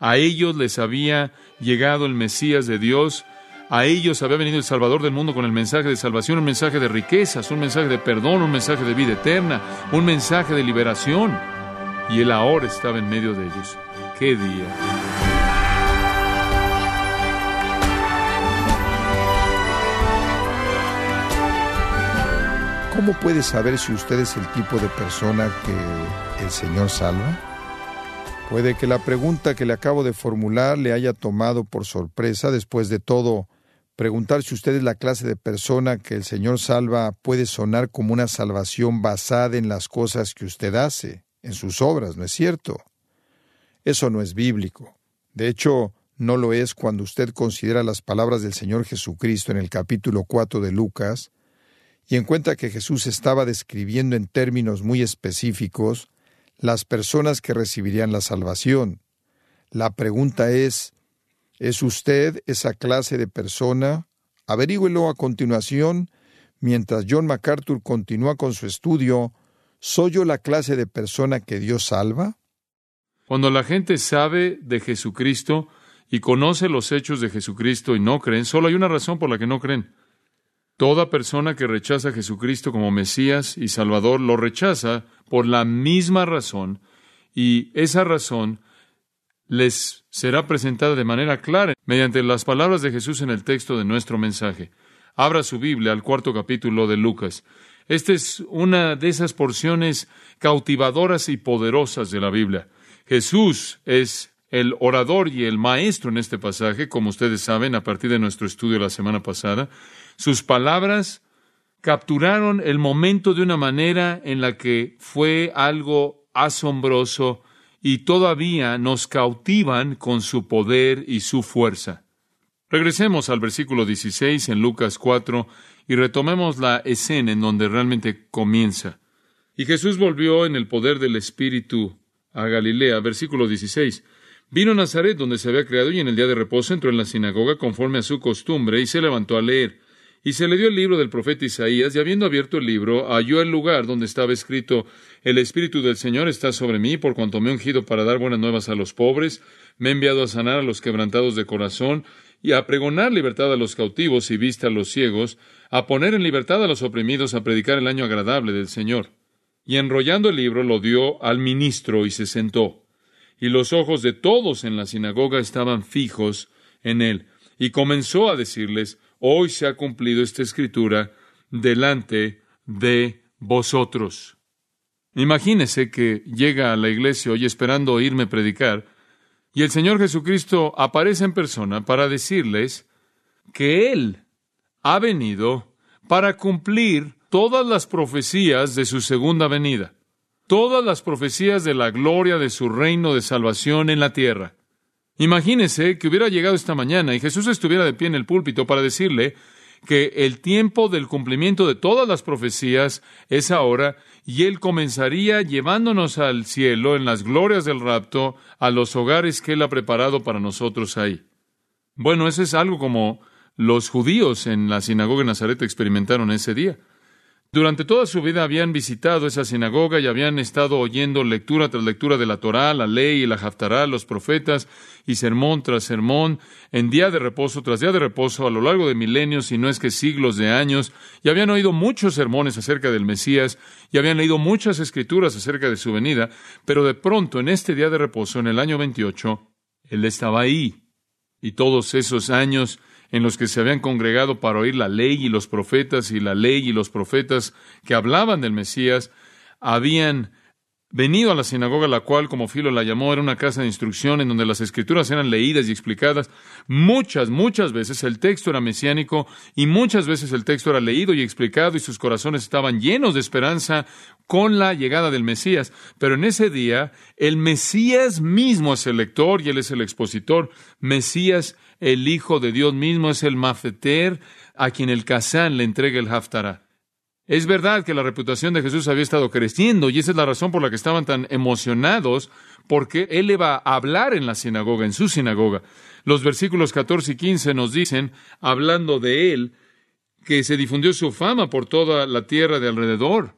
A ellos les había llegado el Mesías de Dios, a ellos había venido el Salvador del mundo con el mensaje de salvación, un mensaje de riquezas, un mensaje de perdón, un mensaje de vida eterna, un mensaje de liberación. Y Él ahora estaba en medio de ellos. ¡Qué día! ¿Cómo puede saber si usted es el tipo de persona que el Señor salva? Puede que la pregunta que le acabo de formular le haya tomado por sorpresa. Después de todo, preguntar si usted es la clase de persona que el Señor salva puede sonar como una salvación basada en las cosas que usted hace, en sus obras, ¿no es cierto? Eso no es bíblico. De hecho, no lo es cuando usted considera las palabras del Señor Jesucristo en el capítulo 4 de Lucas, y encuentra que Jesús estaba describiendo en términos muy específicos las personas que recibirían la salvación. La pregunta es, ¿es usted esa clase de persona? Averígüelo a continuación mientras John MacArthur continúa con su estudio. ¿Soy yo la clase de persona que Dios salva? Cuando la gente sabe de Jesucristo y conoce los hechos de Jesucristo y no creen, solo hay una razón por la que no creen. Toda persona que rechaza a Jesucristo como Mesías y Salvador lo rechaza por la misma razón y esa razón les será presentada de manera clara mediante las palabras de Jesús en el texto de nuestro mensaje. Abra su Biblia al cuarto capítulo de Lucas. Esta es una de esas porciones cautivadoras y poderosas de la Biblia. Jesús es el orador y el maestro en este pasaje, como ustedes saben, a partir de nuestro estudio la semana pasada. Sus palabras capturaron el momento de una manera en la que fue algo asombroso y todavía nos cautivan con su poder y su fuerza. Regresemos al versículo 16 en Lucas 4 y retomemos la escena en donde realmente comienza. Y Jesús volvió en el poder del Espíritu a Galilea, versículo 16. Vino a Nazaret donde se había creado y en el día de reposo entró en la sinagoga conforme a su costumbre y se levantó a leer. Y se le dio el libro del profeta Isaías, y habiendo abierto el libro, halló el lugar donde estaba escrito El Espíritu del Señor está sobre mí, por cuanto me he ungido para dar buenas nuevas a los pobres, me he enviado a sanar a los quebrantados de corazón, y a pregonar libertad a los cautivos y vista a los ciegos, a poner en libertad a los oprimidos, a predicar el año agradable del Señor. Y enrollando el libro lo dio al ministro y se sentó. Y los ojos de todos en la sinagoga estaban fijos en él. Y comenzó a decirles, hoy se ha cumplido esta escritura delante de vosotros. Imagínese que llega a la iglesia hoy esperando oírme predicar, y el Señor Jesucristo aparece en persona para decirles que Él ha venido para cumplir todas las profecías de su segunda venida, todas las profecías de la gloria de su reino de salvación en la tierra. Imagínese que hubiera llegado esta mañana y Jesús estuviera de pie en el púlpito para decirle que el tiempo del cumplimiento de todas las profecías es ahora y Él comenzaría llevándonos al cielo en las glorias del rapto a los hogares que Él ha preparado para nosotros ahí. Bueno, eso es algo como los judíos en la sinagoga de Nazaret experimentaron ese día. Durante toda su vida habían visitado esa sinagoga y habían estado oyendo lectura tras lectura de la Torá, la ley y la Haftará, los profetas, y sermón tras sermón, en día de reposo tras día de reposo, a lo largo de milenios, y no es que siglos de años, y habían oído muchos sermones acerca del Mesías, y habían leído muchas escrituras acerca de su venida, pero de pronto, en este día de reposo, en el año 28, Él estaba ahí. Y todos esos años en los que se habían congregado para oír la ley y los profetas y la ley y los profetas que hablaban del Mesías, habían venido a la sinagoga, la cual, como Filo la llamó, era una casa de instrucción en donde las escrituras eran leídas y explicadas. Muchas, muchas veces el texto era mesiánico y muchas veces el texto era leído y explicado y sus corazones estaban llenos de esperanza con la llegada del Mesías. Pero en ese día, el Mesías mismo es el lector y él es el expositor. Mesías el Hijo de Dios mismo es el mafeter a quien el Kazán le entrega el Haftarah. Es verdad que la reputación de Jesús había estado creciendo y esa es la razón por la que estaban tan emocionados porque él iba a hablar en la sinagoga, en su sinagoga. Los versículos 14 y 15 nos dicen, hablando de él, que se difundió su fama por toda la tierra de alrededor.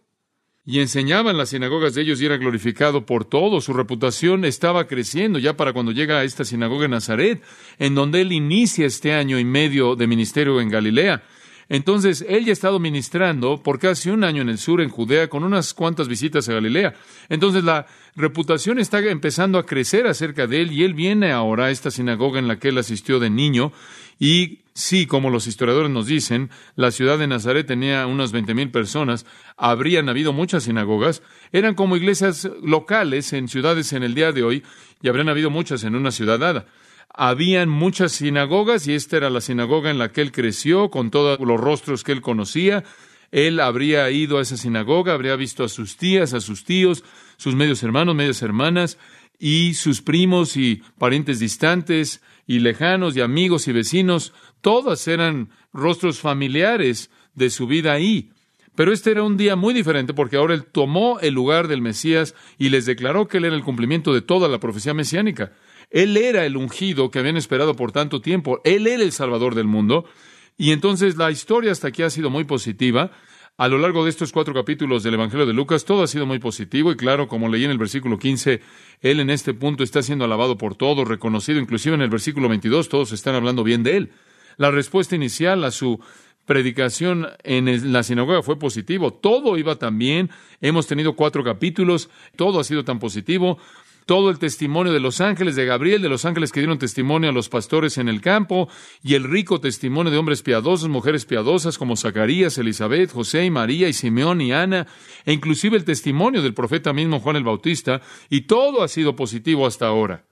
y enseñaba en las sinagogas de ellos y era glorificado por todos. Su reputación estaba creciendo ya para cuando llega a esta sinagoga en Nazaret, en donde él inicia este año y medio de ministerio en Galilea. Entonces, él ya ha estado ministrando por casi un año en el sur, en Judea, con unas cuantas visitas a Galilea. Entonces, la reputación está empezando a crecer acerca de él y él viene ahora a esta sinagoga en la que él asistió de niño. Y sí, como los historiadores nos dicen, la ciudad de Nazaret tenía unas veinte mil personas, habrían habido muchas sinagogas, eran como iglesias locales en ciudades en el día de hoy y habrían habido muchas en una ciudad dada habían muchas sinagogas y esta era la sinagoga en la que él creció, con todos los rostros que él conocía. Él habría ido a esa sinagoga, habría visto a sus tías, a sus tíos, sus medios hermanos, medias hermanas, y sus primos y parientes distantes y lejanos y amigos y vecinos. Todas eran rostros familiares de su vida ahí. Pero este era un día muy diferente porque ahora él tomó el lugar del Mesías y les declaró que él era el cumplimiento de toda la profecía mesiánica. Él era el ungido que habían esperado por tanto tiempo. Él era el Salvador del mundo. Y entonces la historia hasta aquí ha sido muy positiva. A lo largo de estos cuatro capítulos del Evangelio de Lucas, todo ha sido muy positivo y claro, como leí en el versículo 15, él en este punto está siendo alabado por todos, reconocido, inclusive en el versículo 22, todos están hablando bien de él. La respuesta inicial a su predicación en la sinagoga fue positivo, todo iba tan bien, hemos tenido cuatro capítulos, todo ha sido tan positivo, todo el testimonio de los ángeles de Gabriel, de los ángeles que dieron testimonio a los pastores en el campo, y el rico testimonio de hombres piadosos, mujeres piadosas como Zacarías, Elizabeth, José y María y Simeón y Ana, e inclusive el testimonio del profeta mismo Juan el Bautista, y todo ha sido positivo hasta ahora.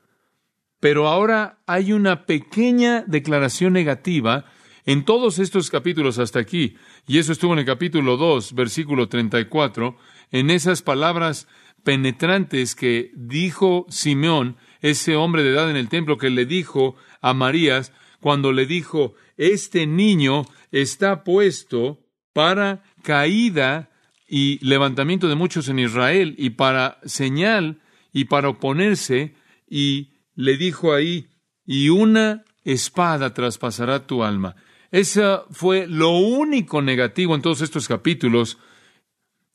Pero ahora hay una pequeña declaración negativa en todos estos capítulos hasta aquí, y eso estuvo en el capítulo 2, versículo 34, en esas palabras penetrantes que dijo Simeón, ese hombre de edad en el templo, que le dijo a Marías, cuando le dijo, este niño está puesto para caída y levantamiento de muchos en Israel y para señal y para oponerse, y le dijo ahí, y una espada traspasará tu alma. Esa fue lo único negativo en todos estos capítulos.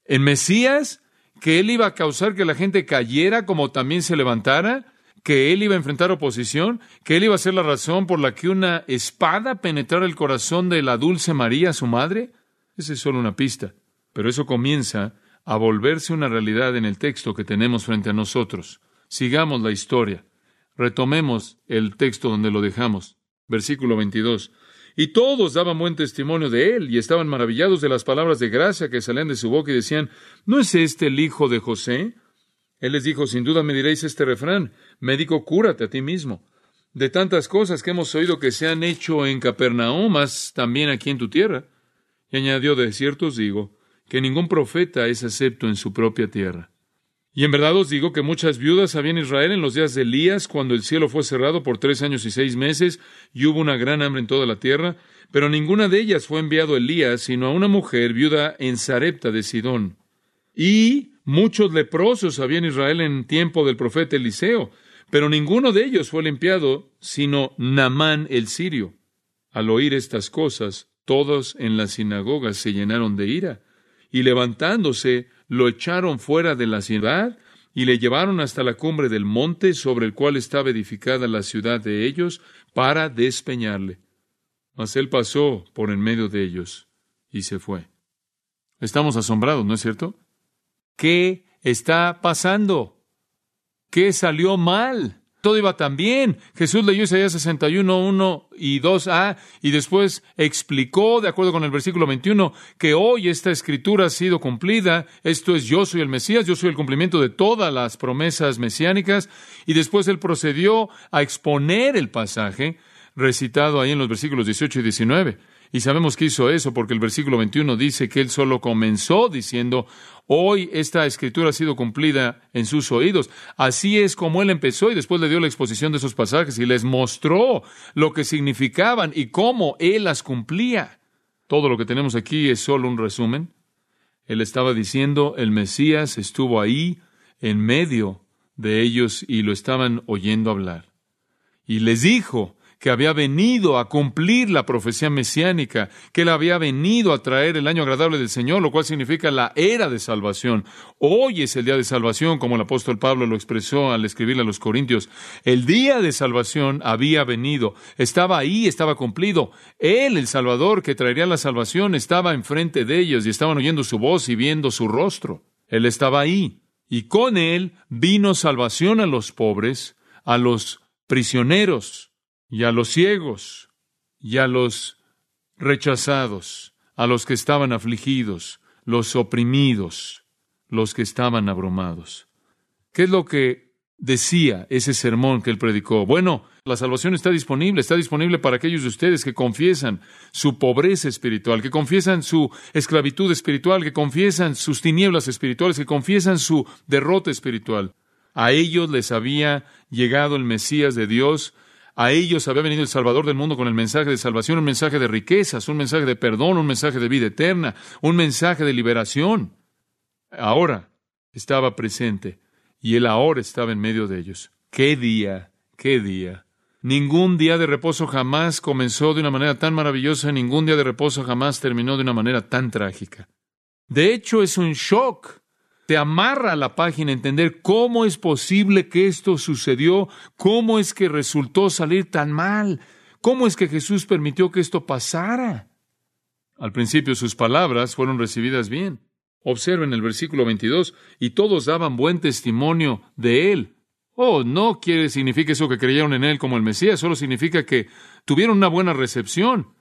En Mesías que él iba a causar que la gente cayera como también se levantara, que él iba a enfrentar oposición, que él iba a ser la razón por la que una espada penetrara el corazón de la dulce María, su madre. Esa es solo una pista, pero eso comienza a volverse una realidad en el texto que tenemos frente a nosotros. Sigamos la historia. Retomemos el texto donde lo dejamos. Versículo 22. Y todos daban buen testimonio de él y estaban maravillados de las palabras de gracia que salían de su boca y decían, ¿no es este el hijo de José? Él les dijo, sin duda me diréis este refrán, médico, cúrate a ti mismo. De tantas cosas que hemos oído que se han hecho en Capernaum, más también aquí en tu tierra. Y añadió, de cierto os digo, que ningún profeta es acepto en su propia tierra. Y en verdad os digo que muchas viudas había en Israel en los días de Elías, cuando el cielo fue cerrado por tres años y seis meses, y hubo una gran hambre en toda la tierra, pero ninguna de ellas fue enviado Elías, sino a una mujer viuda en Sarepta de Sidón. Y muchos leprosos había en Israel en tiempo del profeta Eliseo, pero ninguno de ellos fue limpiado, sino Namán el sirio. Al oír estas cosas, todos en la sinagoga se llenaron de ira, y levantándose, lo echaron fuera de la ciudad y le llevaron hasta la cumbre del monte sobre el cual estaba edificada la ciudad de ellos para despeñarle. Mas él pasó por en medio de ellos y se fue. Estamos asombrados, ¿no es cierto? ¿Qué está pasando? ¿Qué salió mal? Todo iba tan bien. Jesús leyó Isaías 61, 1 y 2a y después explicó, de acuerdo con el versículo 21, que hoy esta escritura ha sido cumplida. Esto es yo soy el Mesías, yo soy el cumplimiento de todas las promesas mesiánicas. Y después él procedió a exponer el pasaje recitado ahí en los versículos 18 y 19. Y sabemos que hizo eso porque el versículo 21 dice que él solo comenzó diciendo, hoy esta escritura ha sido cumplida en sus oídos. Así es como él empezó y después le dio la exposición de esos pasajes y les mostró lo que significaban y cómo él las cumplía. Todo lo que tenemos aquí es solo un resumen. Él estaba diciendo, el Mesías estuvo ahí en medio de ellos y lo estaban oyendo hablar. Y les dijo, que había venido a cumplir la profecía mesiánica, que él había venido a traer el año agradable del Señor, lo cual significa la era de salvación. Hoy es el día de salvación, como el apóstol Pablo lo expresó al escribirle a los Corintios. El día de salvación había venido, estaba ahí, estaba cumplido. Él, el Salvador que traería la salvación, estaba enfrente de ellos y estaban oyendo su voz y viendo su rostro. Él estaba ahí. Y con él vino salvación a los pobres, a los prisioneros, y a los ciegos y a los rechazados, a los que estaban afligidos, los oprimidos, los que estaban abrumados. ¿Qué es lo que decía ese sermón que él predicó? Bueno, la salvación está disponible, está disponible para aquellos de ustedes que confiesan su pobreza espiritual, que confiesan su esclavitud espiritual, que confiesan sus tinieblas espirituales, que confiesan su derrota espiritual. A ellos les había llegado el Mesías de Dios, a ellos había venido el Salvador del mundo con el mensaje de salvación, un mensaje de riquezas, un mensaje de perdón, un mensaje de vida eterna, un mensaje de liberación. Ahora estaba presente y él ahora estaba en medio de ellos. ¡Qué día! ¡Qué día! Ningún día de reposo jamás comenzó de una manera tan maravillosa, ningún día de reposo jamás terminó de una manera tan trágica. De hecho, es un shock te amarra a la página entender cómo es posible que esto sucedió, cómo es que resultó salir tan mal, cómo es que Jesús permitió que esto pasara. Al principio sus palabras fueron recibidas bien. Observen el versículo 22, y todos daban buen testimonio de él. Oh, no quiere significa eso que creyeron en él como el Mesías, solo significa que tuvieron una buena recepción.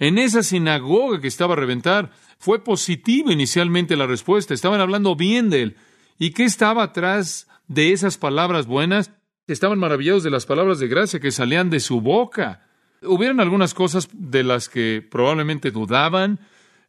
En esa sinagoga que estaba a reventar, fue positiva inicialmente la respuesta. Estaban hablando bien de él. ¿Y qué estaba atrás de esas palabras buenas? Estaban maravillados de las palabras de gracia que salían de su boca. Hubieron algunas cosas de las que probablemente dudaban,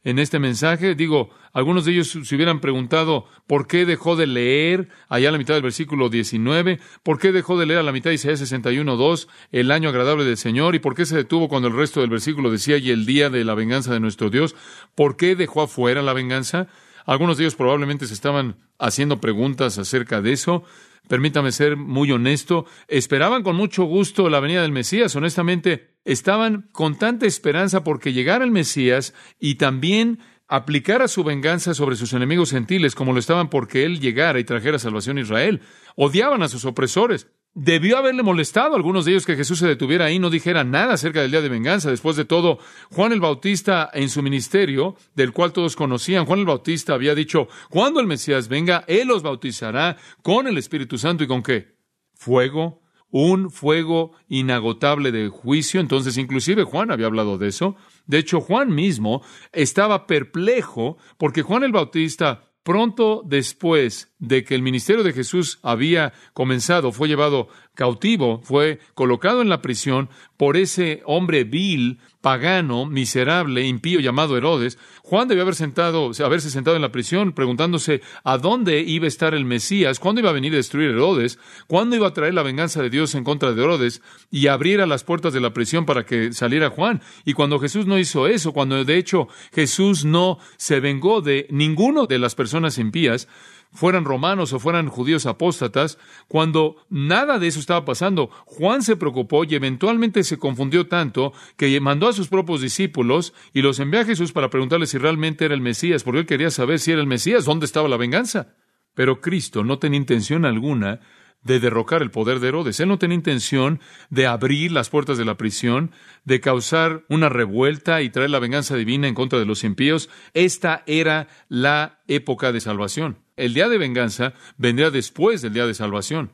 en este mensaje. Digo, algunos de ellos se hubieran preguntado por qué dejó de leer allá a la mitad del versículo 19, por qué dejó de leer a la mitad de Isaías 61.2 el año agradable del Señor y por qué se detuvo cuando el resto del versículo decía y el día de la venganza de nuestro Dios, por qué dejó afuera la venganza. Algunos de ellos probablemente se estaban haciendo preguntas acerca de eso. Permítame ser muy honesto. Esperaban con mucho gusto la venida del Mesías. Honestamente, estaban con tanta esperanza porque llegara el Mesías y también aplicara su venganza sobre sus enemigos gentiles como lo estaban porque él llegara y trajera salvación a Israel. Odiaban a sus opresores. Debió haberle molestado a algunos de ellos que Jesús se detuviera ahí y no dijera nada acerca del día de venganza. Después de todo, Juan el Bautista en su ministerio, del cual todos conocían, Juan el Bautista había dicho, cuando el Mesías venga, Él los bautizará con el Espíritu Santo y con qué? Fuego, un fuego inagotable de juicio. Entonces, inclusive Juan había hablado de eso. De hecho, Juan mismo estaba perplejo porque Juan el Bautista pronto después de que el ministerio de Jesús había comenzado, fue llevado cautivo, fue colocado en la prisión por ese hombre vil, pagano, miserable, impío llamado Herodes, Juan debió haber sentado, haberse sentado en la prisión preguntándose a dónde iba a estar el Mesías, cuándo iba a venir a destruir Herodes, cuándo iba a traer la venganza de Dios en contra de Herodes y abriera las puertas de la prisión para que saliera Juan. Y cuando Jesús no hizo eso, cuando de hecho Jesús no se vengó de ninguno de las personas impías, fueran romanos o fueran judíos apóstatas, cuando nada de eso estaba pasando, Juan se preocupó y eventualmente se confundió tanto que mandó a sus propios discípulos y los envió a Jesús para preguntarle si realmente era el Mesías, porque él quería saber si era el Mesías, dónde estaba la venganza. Pero Cristo no tenía intención alguna de derrocar el poder de Herodes. Él no tenía intención de abrir las puertas de la prisión, de causar una revuelta y traer la venganza divina en contra de los impíos. Esta era la época de salvación. El día de venganza vendría después del día de salvación.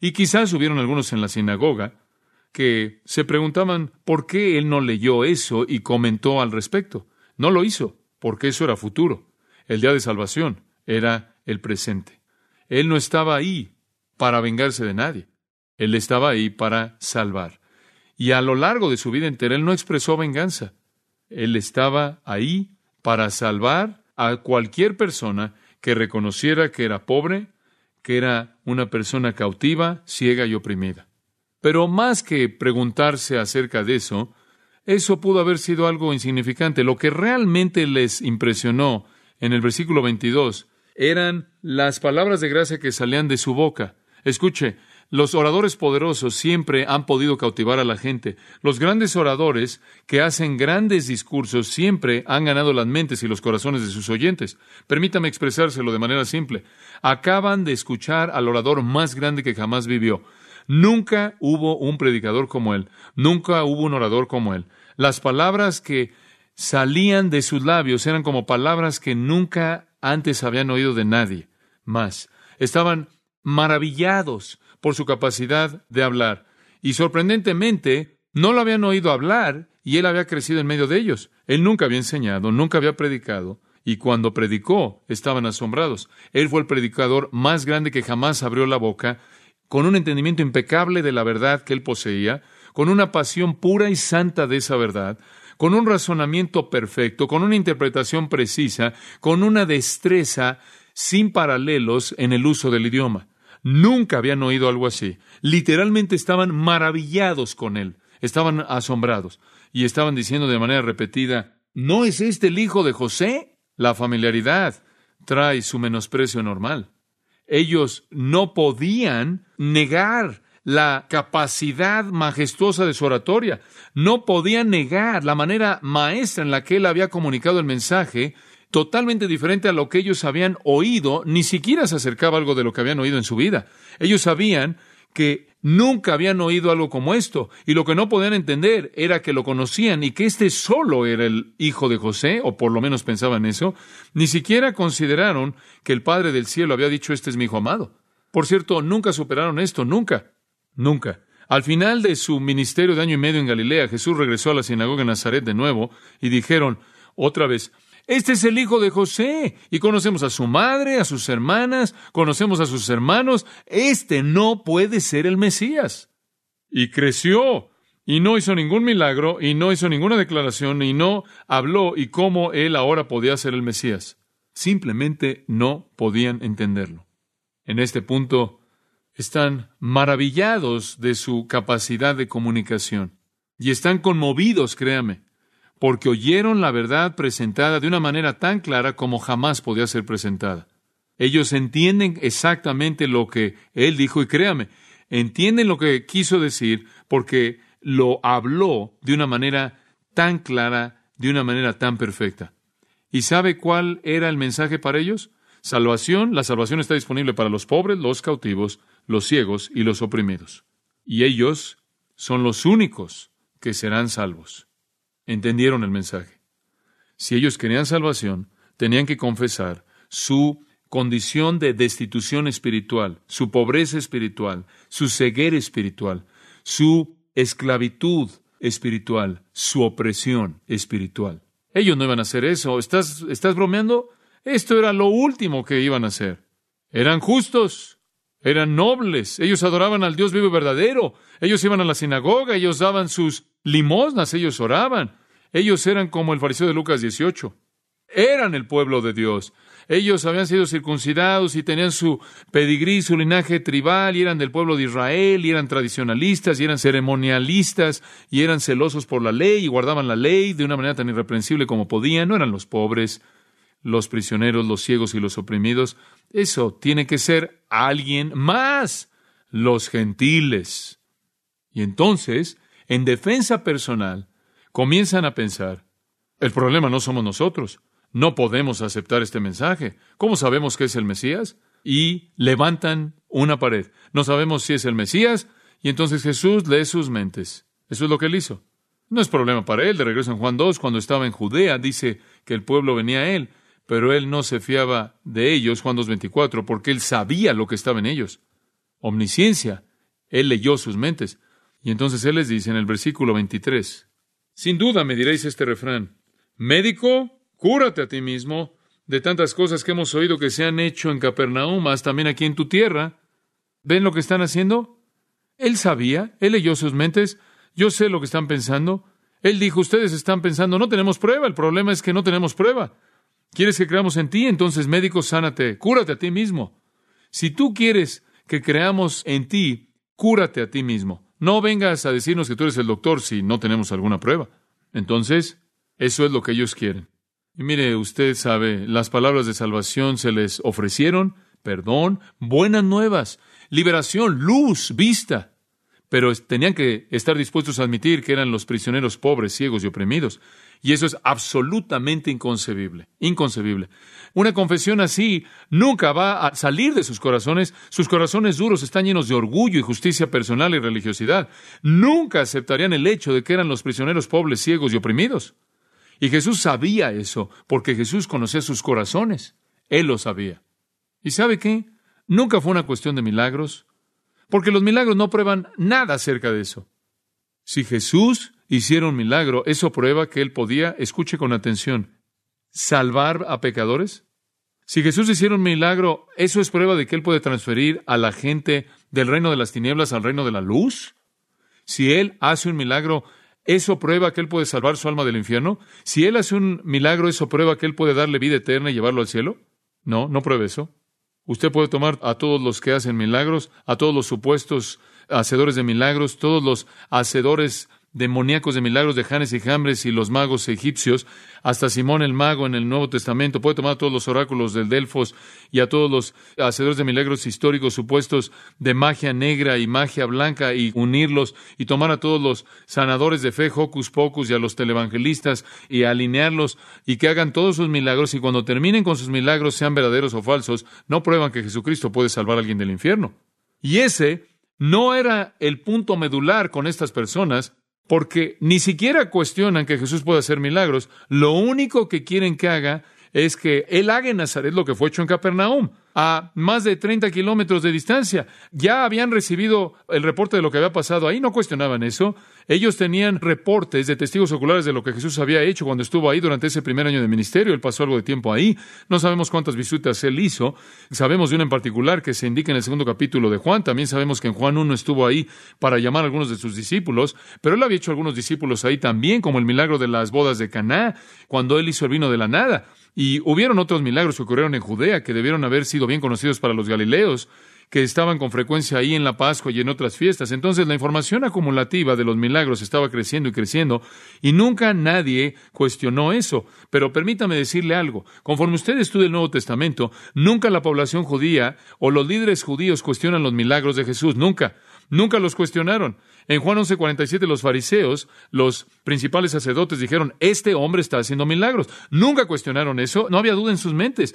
Y quizás hubieron algunos en la sinagoga que se preguntaban por qué él no leyó eso y comentó al respecto. No lo hizo, porque eso era futuro. El día de salvación era el presente. Él no estaba ahí para vengarse de nadie. Él estaba ahí para salvar. Y a lo largo de su vida entera, él no expresó venganza. Él estaba ahí para salvar a cualquier persona que reconociera que era pobre, que era una persona cautiva, ciega y oprimida. Pero más que preguntarse acerca de eso, eso pudo haber sido algo insignificante. Lo que realmente les impresionó en el versículo 22 eran las palabras de gracia que salían de su boca. Escuche, Los oradores poderosos siempre han podido cautivar a la gente. Los grandes oradores que hacen grandes discursos siempre han ganado las mentes y los corazones de sus oyentes. Permítame expresárselo de manera simple. Acaban de escuchar al orador más grande que jamás vivió. Nunca hubo un predicador como él. Nunca hubo un orador como él. Las palabras que salían de sus labios eran como palabras que nunca antes habían oído de nadie más. Estaban maravillados por su capacidad de hablar. Y sorprendentemente, no lo habían oído hablar y él había crecido en medio de ellos. Él nunca había enseñado, nunca había predicado. Y cuando predicó, estaban asombrados. Él fue el predicador más grande que jamás abrió la boca, con un entendimiento impecable de la verdad que él poseía, con una pasión pura y santa de esa verdad, con un razonamiento perfecto, con una interpretación precisa, con una destreza sin paralelos en el uso del idioma. Nunca habían oído algo así. Literalmente estaban maravillados con él, estaban asombrados y estaban diciendo de manera repetida, ¿no es este el hijo de José? La familiaridad trae su menosprecio normal. Ellos no podían negar la capacidad majestuosa de su oratoria. No podía negar la manera maestra en la que él había comunicado el mensaje, totalmente diferente a lo que ellos habían oído, ni siquiera se acercaba algo de lo que habían oído en su vida. Ellos sabían que nunca habían oído algo como esto, y lo que no podían entender era que lo conocían y que este solo era el hijo de José, o por lo menos pensaban eso, ni siquiera consideraron que el Padre del cielo había dicho este es mi hijo amado. Por cierto, nunca superaron esto, nunca. Nunca. Al final de su ministerio de año y medio en Galilea, Jesús regresó a la sinagoga de Nazaret de nuevo y dijeron otra vez, este es el hijo de José y conocemos a su madre, a sus hermanas, conocemos a sus hermanos, este no puede ser el Mesías. Y creció y no hizo ningún milagro y no hizo ninguna declaración y no habló y cómo él ahora podía ser el Mesías. Simplemente no podían entenderlo. En este punto, están maravillados de su capacidad de comunicación y están conmovidos, créame, porque oyeron la verdad presentada de una manera tan clara como jamás podía ser presentada. Ellos entienden exactamente lo que él dijo y créame, entienden lo que quiso decir porque lo habló de una manera tan clara, de una manera tan perfecta. ¿Y sabe cuál era el mensaje para ellos? Salvación, la salvación está disponible para los pobres, los cautivos, los ciegos y los oprimidos. Y ellos son los únicos que serán salvos. Entendieron el mensaje. Si ellos querían salvación, tenían que confesar su condición de destitución espiritual, su pobreza espiritual, su ceguera espiritual, su esclavitud espiritual, su opresión espiritual. Ellos no iban a hacer eso. ¿Estás, estás bromeando? Esto era lo último que iban a hacer. Eran justos, eran nobles, ellos adoraban al Dios vivo y verdadero, ellos iban a la sinagoga, ellos daban sus limosnas, ellos oraban, ellos eran como el fariseo de Lucas 18, eran el pueblo de Dios. Ellos habían sido circuncidados y tenían su pedigrí, su linaje tribal, y eran del pueblo de Israel, y eran tradicionalistas, y eran ceremonialistas, y eran celosos por la ley, y guardaban la ley de una manera tan irreprensible como podían. No eran los pobres, los prisioneros, los ciegos y los oprimidos. Eso tiene que ser alguien más, los gentiles. Y entonces, en defensa personal, comienzan a pensar, el problema no somos nosotros, no podemos aceptar este mensaje. ¿Cómo sabemos que es el Mesías? Y levantan una pared. No sabemos si es el Mesías, y entonces Jesús lee sus mentes. Eso es lo que él hizo. No es problema para él. De regreso en Juan 2, cuando estaba en Judea, dice que el pueblo venía a él pero él no se fiaba de ellos, Juan 2.24, porque él sabía lo que estaba en ellos. Omnisciencia. Él leyó sus mentes. Y entonces él les dice en el versículo 23, Sin duda me diréis este refrán, Médico, cúrate a ti mismo de tantas cosas que hemos oído que se han hecho en Capernaum, más también aquí en tu tierra. ¿Ven lo que están haciendo? Él sabía, él leyó sus mentes, yo sé lo que están pensando. Él dijo, ustedes están pensando, no tenemos prueba, el problema es que no tenemos prueba. ¿Quieres que creamos en ti? Entonces, médico, sánate, cúrate a ti mismo. Si tú quieres que creamos en ti, cúrate a ti mismo. No vengas a decirnos que tú eres el doctor si no tenemos alguna prueba. Entonces, eso es lo que ellos quieren. Y mire, usted sabe, las palabras de salvación se les ofrecieron, perdón, buenas nuevas, liberación, luz, vista. Pero tenían que estar dispuestos a admitir que eran los prisioneros pobres, ciegos y oprimidos. Y eso es absolutamente inconcebible, inconcebible. Una confesión así nunca va a salir de sus corazones. Sus corazones duros están llenos de orgullo y justicia personal y religiosidad. Nunca aceptarían el hecho de que eran los prisioneros pobres, ciegos y oprimidos. Y Jesús sabía eso, porque Jesús conocía sus corazones. Él lo sabía. ¿Y sabe qué? Nunca fue una cuestión de milagros, porque los milagros no prueban nada acerca de eso. Si Jesús hiciera un milagro, eso prueba que Él podía, escuche con atención, salvar a pecadores. Si Jesús hiciera un milagro, ¿eso es prueba de que Él puede transferir a la gente del reino de las tinieblas al reino de la luz? Si Él hace un milagro, ¿eso prueba que Él puede salvar su alma del infierno? Si Él hace un milagro, ¿eso prueba que Él puede darle vida eterna y llevarlo al cielo? No, no pruebe eso. Usted puede tomar a todos los que hacen milagros, a todos los supuestos hacedores de milagros, todos los hacedores demoníacos de milagros de Janes y Jambres y los magos egipcios, hasta Simón el mago en el Nuevo Testamento, puede tomar a todos los oráculos del Delfos y a todos los hacedores de milagros históricos supuestos de magia negra y magia blanca y unirlos y tomar a todos los sanadores de fe, hocus pocus y a los televangelistas y alinearlos y que hagan todos sus milagros y cuando terminen con sus milagros sean verdaderos o falsos, no prueban que Jesucristo puede salvar a alguien del infierno. Y ese no era el punto medular con estas personas, porque ni siquiera cuestionan que Jesús pueda hacer milagros. Lo único que quieren que haga es que Él haga en Nazaret lo que fue hecho en Capernaum a más de 30 kilómetros de distancia. Ya habían recibido el reporte de lo que había pasado ahí, no cuestionaban eso. Ellos tenían reportes de testigos oculares de lo que Jesús había hecho cuando estuvo ahí durante ese primer año de ministerio. Él pasó algo de tiempo ahí. No sabemos cuántas visitas él hizo. Sabemos de una en particular que se indica en el segundo capítulo de Juan. También sabemos que en Juan 1 estuvo ahí para llamar a algunos de sus discípulos. Pero él había hecho algunos discípulos ahí también, como el milagro de las bodas de Caná, cuando él hizo el vino de la nada. Y hubieron otros milagros que ocurrieron en Judea que debieron haber sido bien conocidos para los galileos, que estaban con frecuencia ahí en la Pascua y en otras fiestas. Entonces la información acumulativa de los milagros estaba creciendo y creciendo y nunca nadie cuestionó eso. Pero permítame decirle algo, conforme usted estudia el Nuevo Testamento, nunca la población judía o los líderes judíos cuestionan los milagros de Jesús, nunca. Nunca los cuestionaron. En Juan 11:47 los fariseos, los principales sacerdotes dijeron, este hombre está haciendo milagros. Nunca cuestionaron eso, no había duda en sus mentes.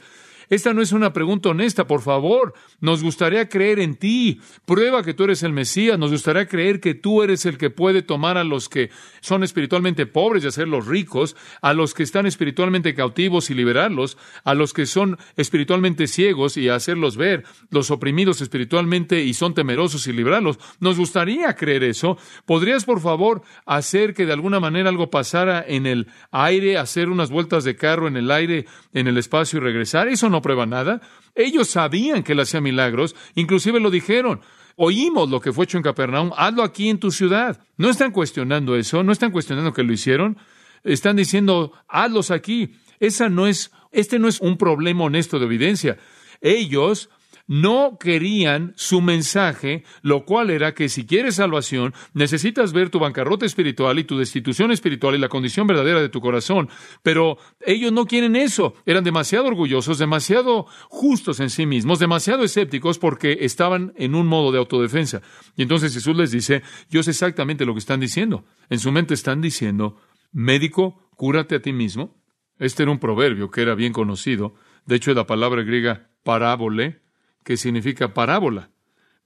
Esta no es una pregunta honesta, por favor. Nos gustaría creer en ti. Prueba que tú eres el Mesías. Nos gustaría creer que tú eres el que puede tomar a los que son espiritualmente pobres y hacerlos ricos, a los que están espiritualmente cautivos y liberarlos, a los que son espiritualmente ciegos y hacerlos ver, los oprimidos espiritualmente y son temerosos y librarlos. Nos gustaría creer eso. ¿Podrías, por favor, hacer que de alguna manera algo pasara en el aire, hacer unas vueltas de carro en el aire, en el espacio y regresar? Eso no prueba nada. Ellos sabían que él hacía milagros, inclusive lo dijeron. Oímos lo que fue hecho en Capernaum, hazlo aquí en tu ciudad. No están cuestionando eso, no están cuestionando que lo hicieron. Están diciendo, hazlos aquí. Esa no es, este no es un problema honesto de evidencia. Ellos no querían su mensaje, lo cual era que si quieres salvación, necesitas ver tu bancarrota espiritual y tu destitución espiritual y la condición verdadera de tu corazón. Pero ellos no quieren eso. Eran demasiado orgullosos, demasiado justos en sí mismos, demasiado escépticos porque estaban en un modo de autodefensa. Y entonces Jesús les dice, yo sé exactamente lo que están diciendo. En su mente están diciendo, médico, cúrate a ti mismo. Este era un proverbio que era bien conocido. De hecho, la palabra griega parábole que significa parábola.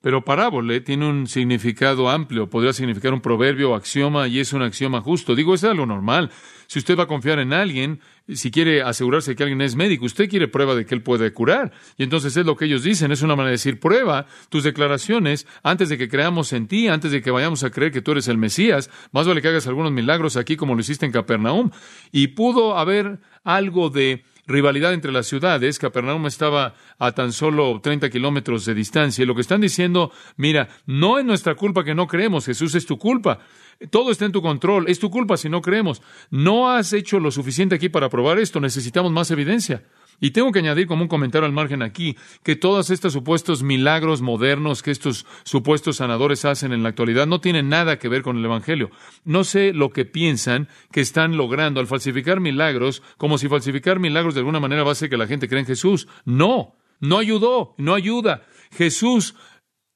Pero parábole tiene un significado amplio, podría significar un proverbio o axioma y es un axioma justo. Digo, es algo normal. Si usted va a confiar en alguien, si quiere asegurarse que alguien es médico, usted quiere prueba de que él puede curar. Y entonces es lo que ellos dicen, es una manera de decir, prueba tus declaraciones antes de que creamos en ti, antes de que vayamos a creer que tú eres el Mesías. Más vale que hagas algunos milagros aquí como lo hiciste en Capernaum. Y pudo haber algo de rivalidad entre las ciudades. Capernaum estaba a tan solo 30 kilómetros de distancia. Y lo que están diciendo, mira, no es nuestra culpa que no creemos, Jesús es tu culpa. Todo está en tu control, es tu culpa si no creemos. No has hecho lo suficiente aquí para probar esto, necesitamos más evidencia. Y tengo que añadir como un comentario al margen aquí que todos estos supuestos milagros modernos que estos supuestos sanadores hacen en la actualidad no tienen nada que ver con el Evangelio. No sé lo que piensan que están logrando al falsificar milagros, como si falsificar milagros de alguna manera va a hacer que la gente crea en Jesús. No. No ayudó, no ayuda. Jesús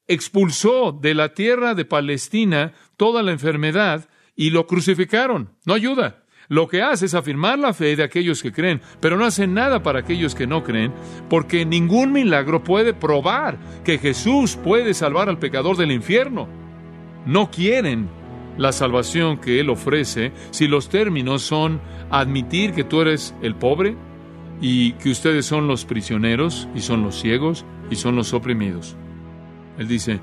expulsó de la tierra de Palestina toda la enfermedad y lo crucificaron. No ayuda. Lo que hace es afirmar la fe de aquellos que creen, pero no hace nada para aquellos que no creen, porque ningún milagro puede probar que Jesús puede salvar al pecador del infierno. No quieren la salvación que Él ofrece si los términos son admitir que tú eres el pobre y que ustedes son los prisioneros y son los ciegos y son los oprimidos. Él dice,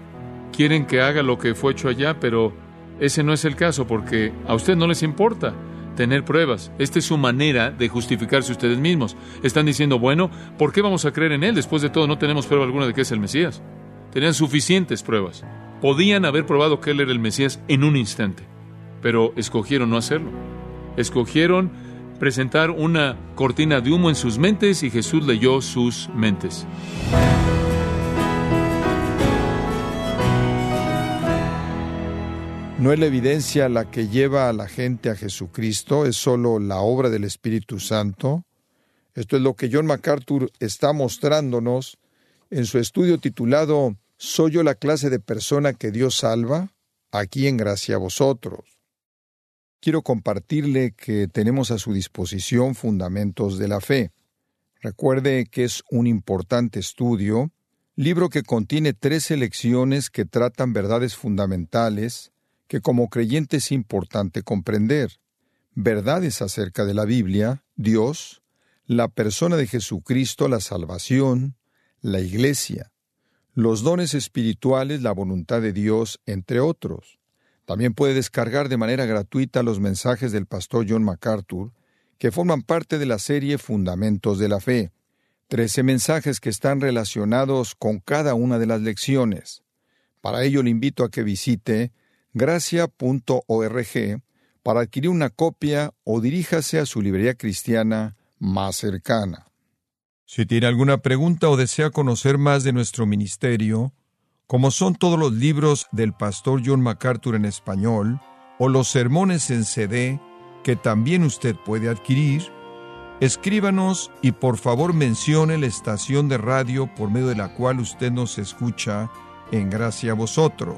quieren que haga lo que fue hecho allá, pero ese no es el caso porque a usted no les importa tener pruebas. Esta es su manera de justificarse ustedes mismos. Están diciendo, bueno, ¿por qué vamos a creer en Él? Después de todo, no tenemos prueba alguna de que es el Mesías. Tenían suficientes pruebas. Podían haber probado que Él era el Mesías en un instante, pero escogieron no hacerlo. Escogieron presentar una cortina de humo en sus mentes y Jesús leyó sus mentes. No es la evidencia la que lleva a la gente a Jesucristo, es solo la obra del Espíritu Santo. Esto es lo que John MacArthur está mostrándonos en su estudio titulado ¿Soy yo la clase de persona que Dios salva? Aquí en gracia a vosotros. Quiero compartirle que tenemos a su disposición fundamentos de la fe. Recuerde que es un importante estudio, libro que contiene tres lecciones que tratan verdades fundamentales que como creyente es importante comprender. Verdades acerca de la Biblia, Dios, la persona de Jesucristo, la salvación, la Iglesia, los dones espirituales, la voluntad de Dios, entre otros. También puede descargar de manera gratuita los mensajes del pastor John MacArthur, que forman parte de la serie Fundamentos de la Fe. Trece mensajes que están relacionados con cada una de las lecciones. Para ello le invito a que visite gracia.org para adquirir una copia o diríjase a su librería cristiana más cercana. Si tiene alguna pregunta o desea conocer más de nuestro ministerio, como son todos los libros del pastor John MacArthur en español, o los sermones en CD que también usted puede adquirir, escríbanos y por favor mencione la estación de radio por medio de la cual usted nos escucha en gracia a vosotros.